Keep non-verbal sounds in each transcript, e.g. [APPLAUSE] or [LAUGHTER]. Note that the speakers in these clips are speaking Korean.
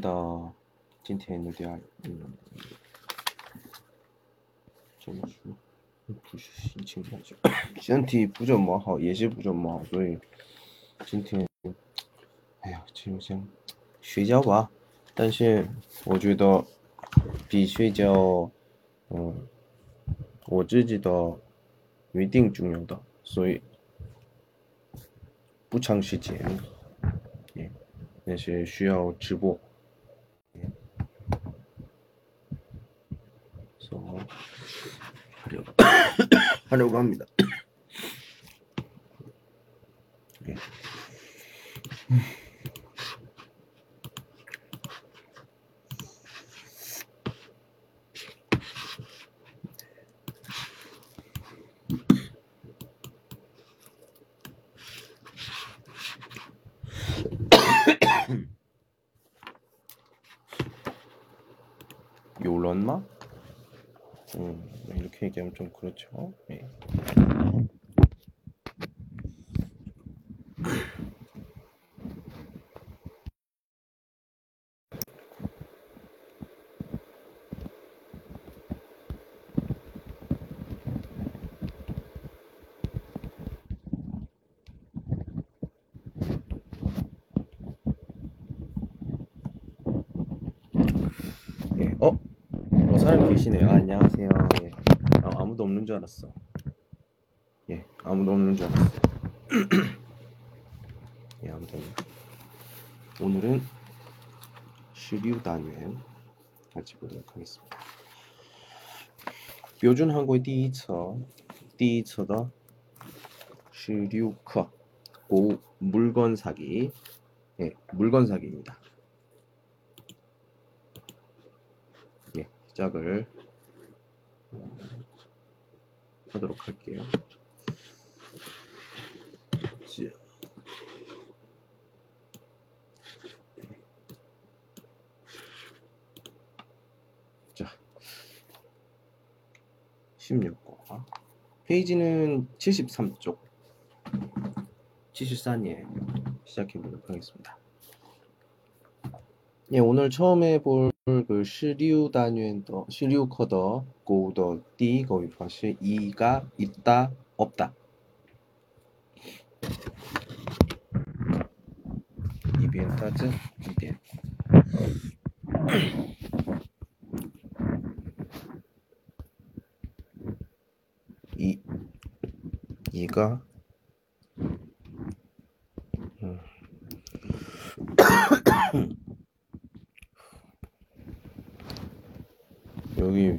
到今天的第二嗯，怎么说？不是心情不好，身体不怎么好，也是不怎么好，所以今天，哎呀，就想睡觉吧。但是我觉得比睡觉，嗯，我自己的一定重要的，所以不长时间，也那些需要直播， 하려고 [COUGHS] 하려고 합니다. 예. 요런마? 음, 얘기하면 좀 그렇죠. 예. 예. 어? 어, 사람 계시네요. 아, 안녕하세요. 예. 아, 아무도 없는 줄 알았어. 예, 아무도 없는 줄 알았어. [CLEARS THROAT] 예, 아무튼 오늘은 시류 단원 같이 보도록 하겠습니다. 标准韩国第一册第一册的16课 고 물건 사기 예, 물건 사기입니다. 예, 시작을 하도록 할게요. 자. 자, 16과 페이지는 73쪽 74页 시작해 보도록 하겠습니다. 예, 오늘 처음 해볼 그 시류 단위의 시류 커더 고더 띠 거기 파시 이가 있다 없다. 이변 따즈 이변. 이 이가 음. 여기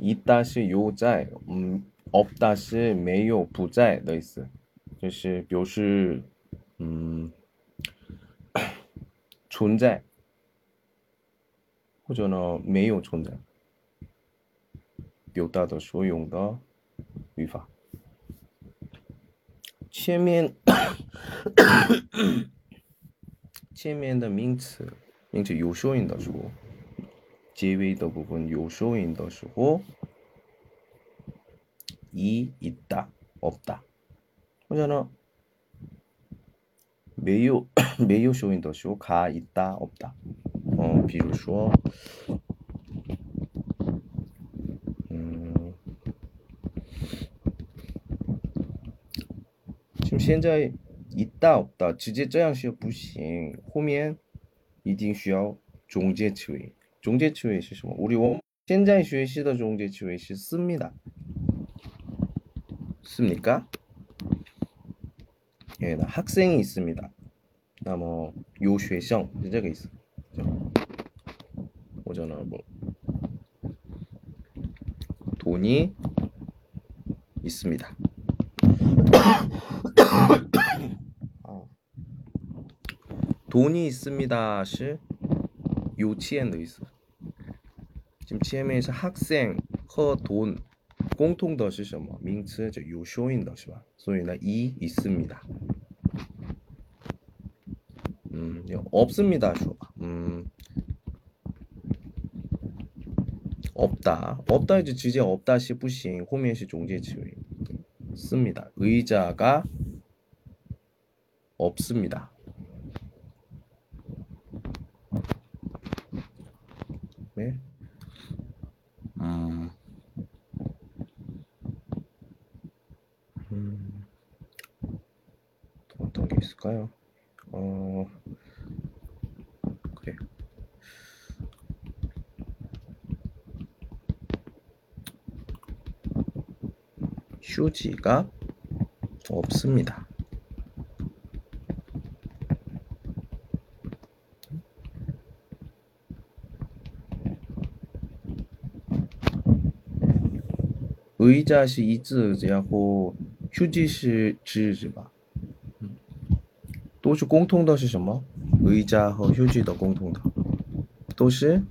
있다 是有在，嗯，없다 是没有不在的意思，就是表示嗯[COUGHS] 存在，或者呢没有存在，表达的所用的语法。前面[COUGHS] 前面的名词，名词有收音的时候。 结尾的部分有收音的时候，이 있다 없다 그잖아 매우 [COUGHS] 매우 쇼인 더쇼 가 있다 없다 어 비로소 음 现在一到的直接这样写不行，后面一定需要中介词尾。 中介词尾是什么？우리 원现在学习的中介词尾是씁니다。 씁니까? 예, 나 학생이 있습니다. 나 뭐 요学生 这个 있어. 오잖아 뭐 돈이 있습니다. [COUGHS] 어. 돈이 있습니다. 시 요치엔도 있어. 지금 치엔에서 학생, 허, 돈, 共同的是什么名词？就有收音的是吧？所以呢，一 있습니다. 음, 없습니다. 说吧. 음, 없다. 없다 이제直接 없다是 不行. 后面是 종제词尾. 씁니다. 의자가 없습니다. 휴지가 없습니다. 의자 是一字，然后휴지是之是吧？嗯，都是共通的是什么？의자和휴지的共通的都是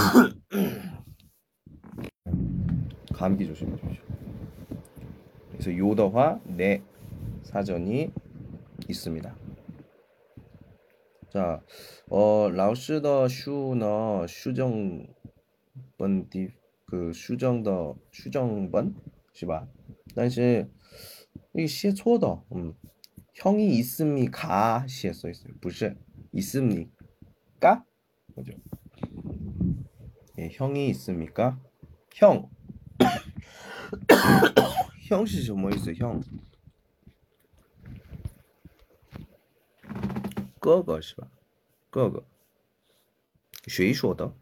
[COUGHS] 감기 조심해 주십시오. 그래서 요더화 네 사전이 있습니다. 자, 어, 라오스的 슈呢 슈정 本地 그 슈정 的 슈정本 是吧? 但是이게写错的. 음. 형이 있습니까? 写错 있어요. 不是 있습니까? 그죠? 예, 형이 있습니까? 형. 형是什么 있어요? 형. 哥哥是吧？哥哥，谁说的？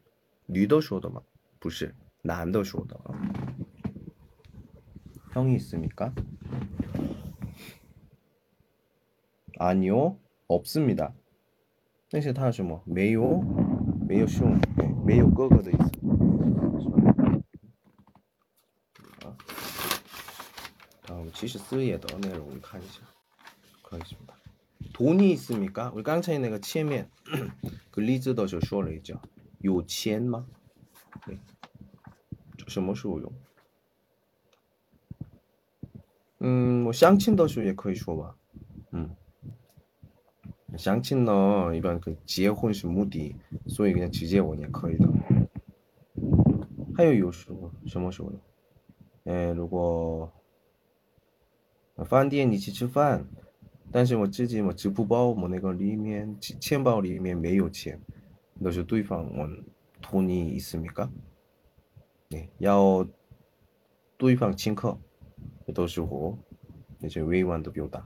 女的说的吗？不是，男的说的啊。형이있습니까아니요없습니다但是他什么？没有，没有兄， 没有哥哥的意思，是吧？啊，啊，其实四页的内容我们看一下，看一下。 돈이 있습니까? 우리 깡차이 내가 치면 [COUGHS] 그 리즈더 저 쇼를 있죠. 요钱吗? 네. 什么时候用? 음, 뭐相亲的时候也可以说吧. 음. 相亲呢，一般跟结婚是目的，所以그냥直接问也可以的。还有有时候什么时候呢？哎，如果饭店一起吃饭，但是我自己我支付宝我那个里面钱包里面没有钱，那是对方问돈이있습니까？ 네， 要对方请客的时候，那些委婉的表达。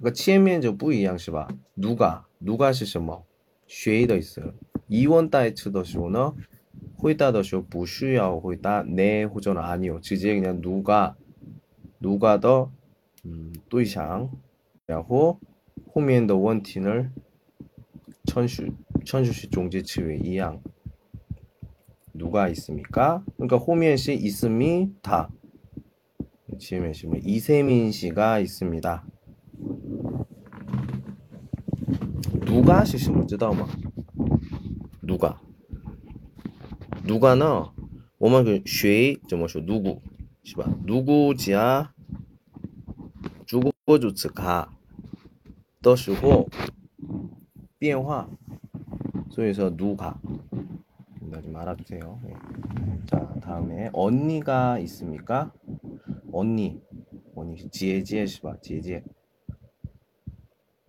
嗯，个前面就不一样是吧？누가누가是什么？谁的意思？疑问代词的时候呢，回答的时候不需要回答네或者아니요直接그냥누가 누가더嗯，对象，然后后面的问题呢，程序程序是中介词尾一样。누가있습니 까？ 그러니까后面是있습니 다。 前面是么？이세민씨가있습니다 누가是什么？知道吗？누가누가呢？我们个谁怎么说？누구是吧？누구지야주거주츠가的时候变化，所以说누가나좀알아두세요자다음에언니가있습니까언니언니姐姐是吧？姐姐，你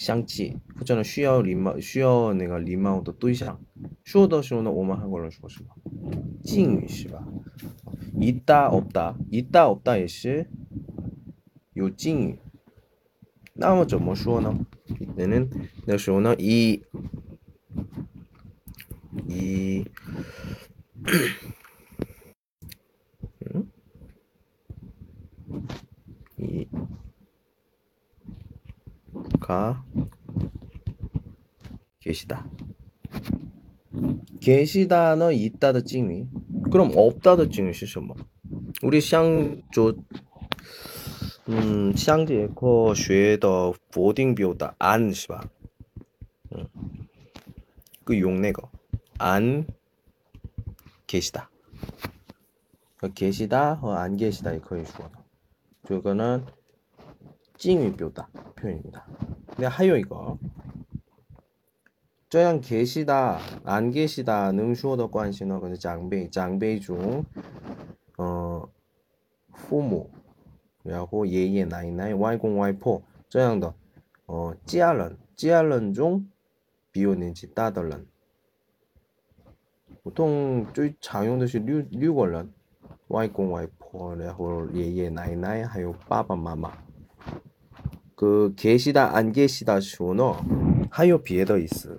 相继或者呢需要礼貌需要那个礼貌的对象说的时候呢我们韩国人说什么敬语是吧 있다 없다 있다 없다 也是有敬语那么怎么说呢이때는那时候呢이 이, [CLEARS THROAT] 음? 이, 가, 계시다. 계시다는 있다의 찡위. 그럼 없다의 찡위 시셔뭐 우리 샹조 음, 샹지 에코 쉐더 보딩 비오다 안 시바. 그 용내거 안 계시다. 어, 계시다, 어, 안 계시다 이거의 주어. 저거는 찡위 뼈다 표현입니다. 근데 하요 이거 这样 계시다, 안 계시다는 주어의 관계는 그 장배, 장배 중 어, 父母然后 예예, 나이나이, 와이공, 와이포 这样的 어, 家人,家人중 비오는지 따들런 보통 最 常用的是 6, 6个人 와이공, 와이포, 然后 예예, 나이나이, 还有爸爸妈妈그 계시다, 안 계시다 주어는 하요 비에더 있어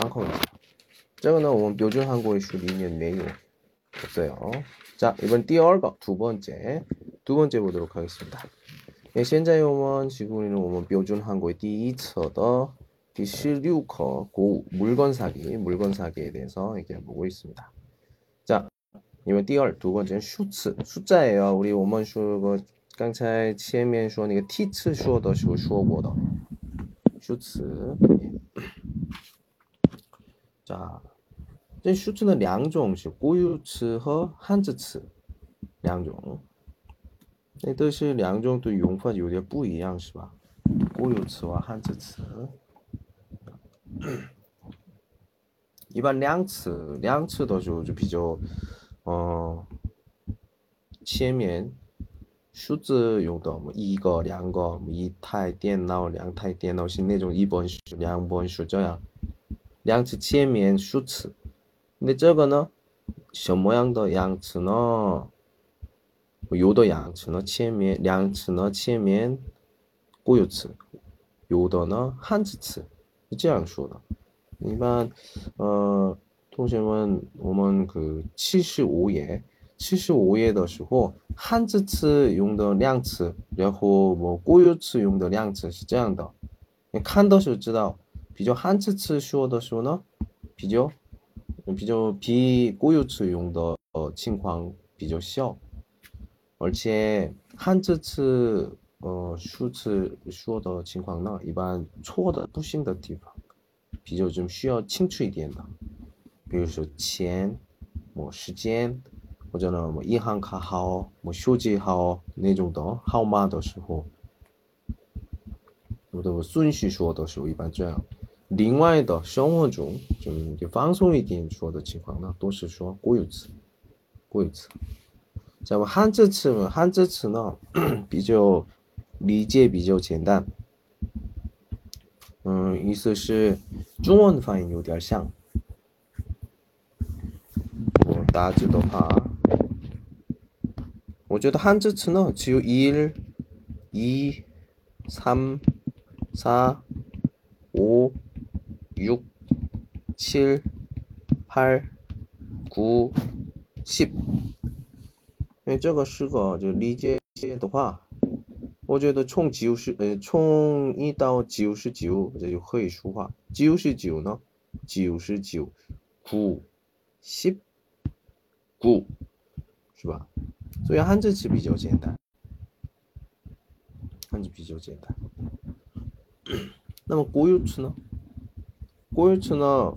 参考一下。这个呢，我们标准韩国语书里面没有없어요。 자 이번 第二个두 번째 두 번째 보도록 하겠습니다. 예, 现在我们 지금은 我们 标准 한국의 第一册的 第16课 고 물건 사기 물건 사기에 대해서 얘기해 보고 있습니다. 자, 이번 第二두 번째는 슈츠 숫자예요. 우리 我们说个 刚才前面说那个替词说的时候说过的修辞。 啊这书中的两种是固有词和汉字词，两种，那都是两种的用法有点不一样，是吧？固有词和汉字词，一般量词，量词都是就比较，呃，前面数字用么，一个、两个、一台电脑、两台电脑是那种一本书、两本书这样。两次见面数次，那这个呢？什么样的两次呢？有的两次呢，前面两次呢，前面。固有词，有的呢，汉字词。是这样说的，一般呃，同学们，我们去七十五页，七十五页的时候，汉字词用的量词，然后我固有词用的量词是这样的，你看到就知道。比较汉字词说的时候呢，比较比较比固有词用的情况比较小，而且汉字词呃数词说的情况呢，一般错的不行的地方，比较좀需要清楚一点的，比如说钱，么时间。或者呢，么银行卡号、么手机号那种的号码的时候，我的顺序说的时候一般这样。另外的生活中就放松一点说的情况呢，都是说固有词，固有词。咱们汉字词呢，汉字词呢比较理解比较简单，嗯，意思是中文发音有点像。我大致的话。我觉得汉字词呢只有1、2、3、4、5、6、 7、8、9、10。因为这个是个就理解的话，我觉得从九十呃从一到九十九这就可以说话。九十九呢，九十九、九、十、九，是吧？所以汉字词比较简单，汉字比较简单。那么国有词呢？国有词呢，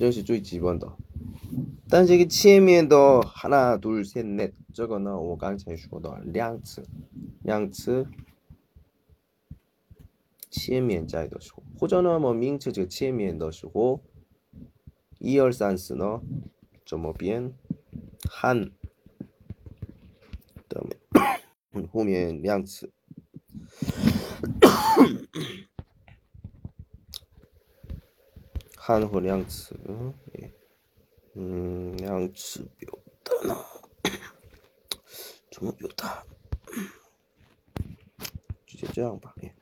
역시 조이치 2번 더. 단식이 치에미에 더 하나 둘 셋 넷 저거는 오강차에 죽어도 량츠 량츠 치에미엔 자에 더시고. 호전어 뭐 밍츠 즉 치에미엔 더시고. 이열산스너. 저뭐비엔. 한. 그다음에 [COUGHS] 후면 량츠 汉和量词，嗯，量词表达呢？怎么表达？直接这样吧，哎。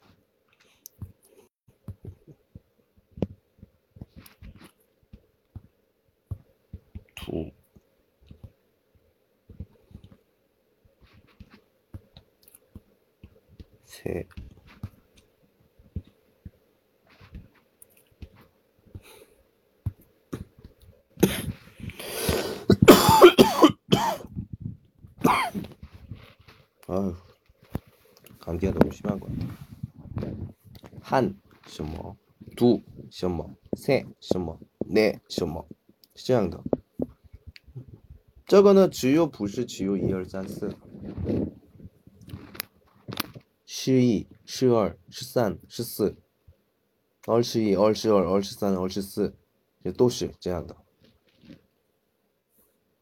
셋, 아 什么？汉什么？都什么？三什么？那什么是这样的？这个呢，只有不是，只有一二三四。十一十二十三十四。二十一二十二二十三二十四，也都是这样的。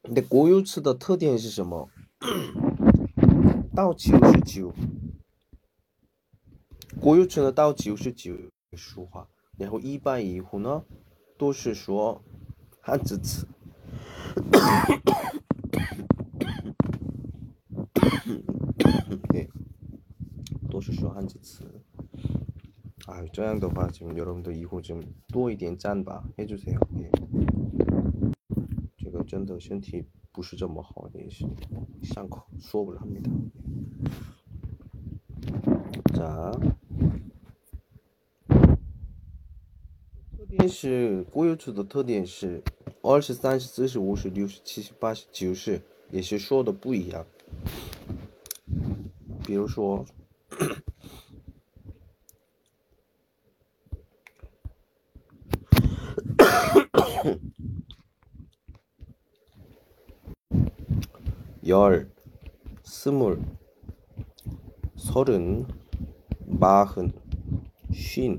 你的国有词的特点是什么？到九十是九。国有词的到九十九说话，然后一般以后呢，都是说汉字词。 都是说汉字词. 아, 这样的话 지금 여러분들 이후 좀 多一点赞吧 해주세요. 예. 这个真的身体不是这么好，也是上口说不了합니다. 자, 是国有词的特点是二十三十四十五十六十七十八十九十，也是说的不一样。比如说，[COUGHS] 열, 스물, 서른, 마흔, 쉰,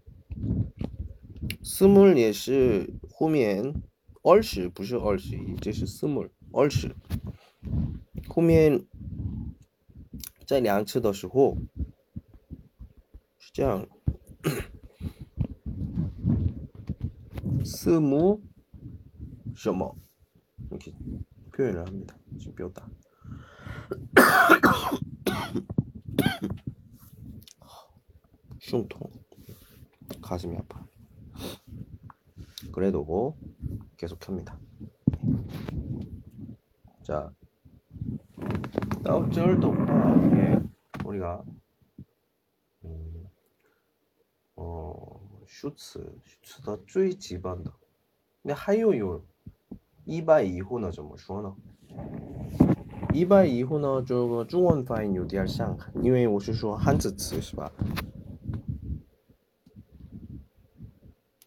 스물也是后面二十不是二十一，这是스물二十。后面在两次的时候是这样，스무什么이렇게 표현을 합니다. 지금 뼈다. 흉통 [CLEARS THROAT] 가슴이 아파 그래도 계속 켭니다 자 다음 절도 예, 우리가 음, 어 슈츠 슈츠다 最基本的那还有有一百以后呢怎么说呢一百以后呢，这个中文发音有点像，因为我是说汉字词是吧？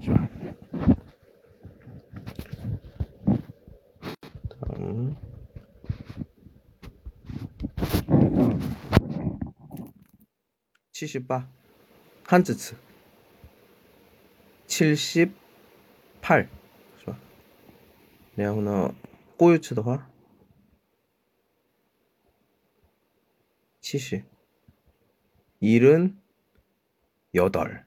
좋아. 다음 칠십파 한즈츠 칠십팔. 좋아. 然后呢，过去的话。 70 일은 여덟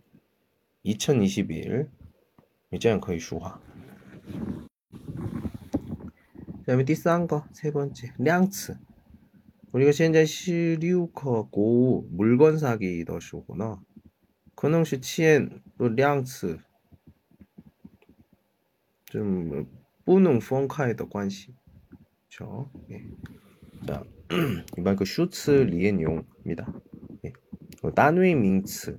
一千一十一，你这样可以说话。下面第三个세 번째 량츠 우리가 현재 시류커고 물건 사기 더시구나. 可能是欠量词좀不能分开的关系。죠 예. 자, [CLEARS THROAT] 이번 그 슈츠 리의 내용입니다. 예. 단위名词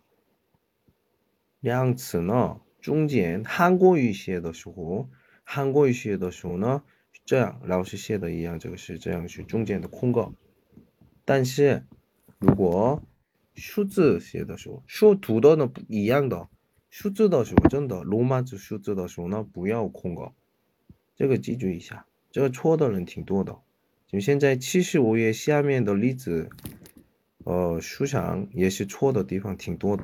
量词呢中间，韩国语写的时候，韩国语写的时候呢，这样老师写的一样，这个是这样是中间的空格。但是如果数字写的时候，数读的呢不一样的，数字的时候真的罗马字数字的时候呢不要空格，这个记住一下，这个错的人挺多的。就现在七十五页下面的例子，呃，书上也是错的地方挺多的。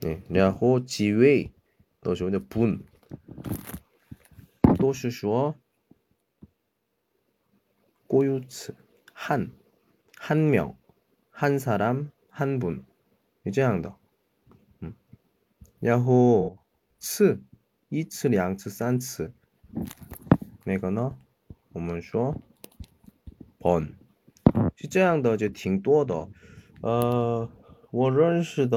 네, 然后 지위 都是분 都是说 고유츠 한, 한 명, 한 사람, 한 분. 这样的. 음. 然后次 一次, 两次, 三次. 那个呢我们说 번. 是这样的，就挺多的。呃，我认识的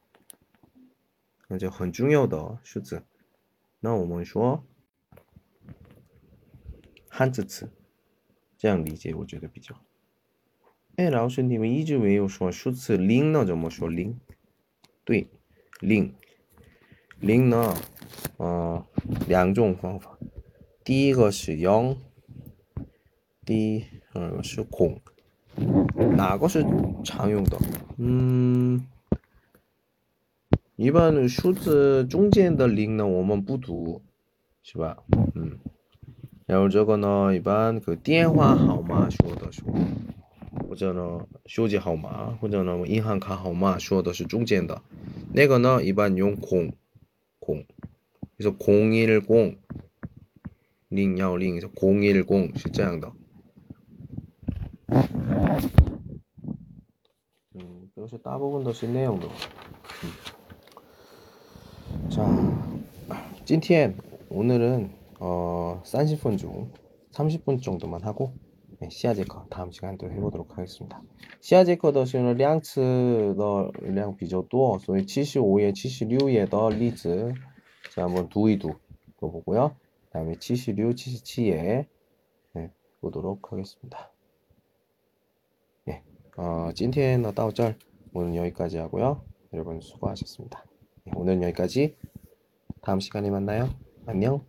那就很重要的数字。那我们说。汉字词，这样理解我觉得比较好。哎，老师，你们一直没有说数字零呢？怎么说零？对，零，零呢？呃，两种方法。第一个是零，第二个是空。哪个是常用的？嗯，一般数字中间的零呢，我们不读，是吧？嗯。然后这个呢，一般个电话号码说的是，或者呢手机号码，或者呢银行卡号码说的是中间的，那个呢一般用空空，就是空一空零幺零，是空一空是这样的。嗯，都是大部分都是那样的。자 찐티엠 오늘은 어, 산시폰 중 30분 정도만 하고 네, 시아제커 다음 시간 또 해보도록 하겠습니다. 시아제커 더시는 량츠 더 량 비조도 소위 75에 76에 더 리즈 자 한번 두이두 또 보고요. 그 다음에 76, 77에 네, 보도록 하겠습니다. 예, 어, 찐티엔 다오절 오늘 여기까지 하고요. 여러분 수고하셨습니다. 네, 오늘 여기까지. 다음 시간에 만나요. 안녕.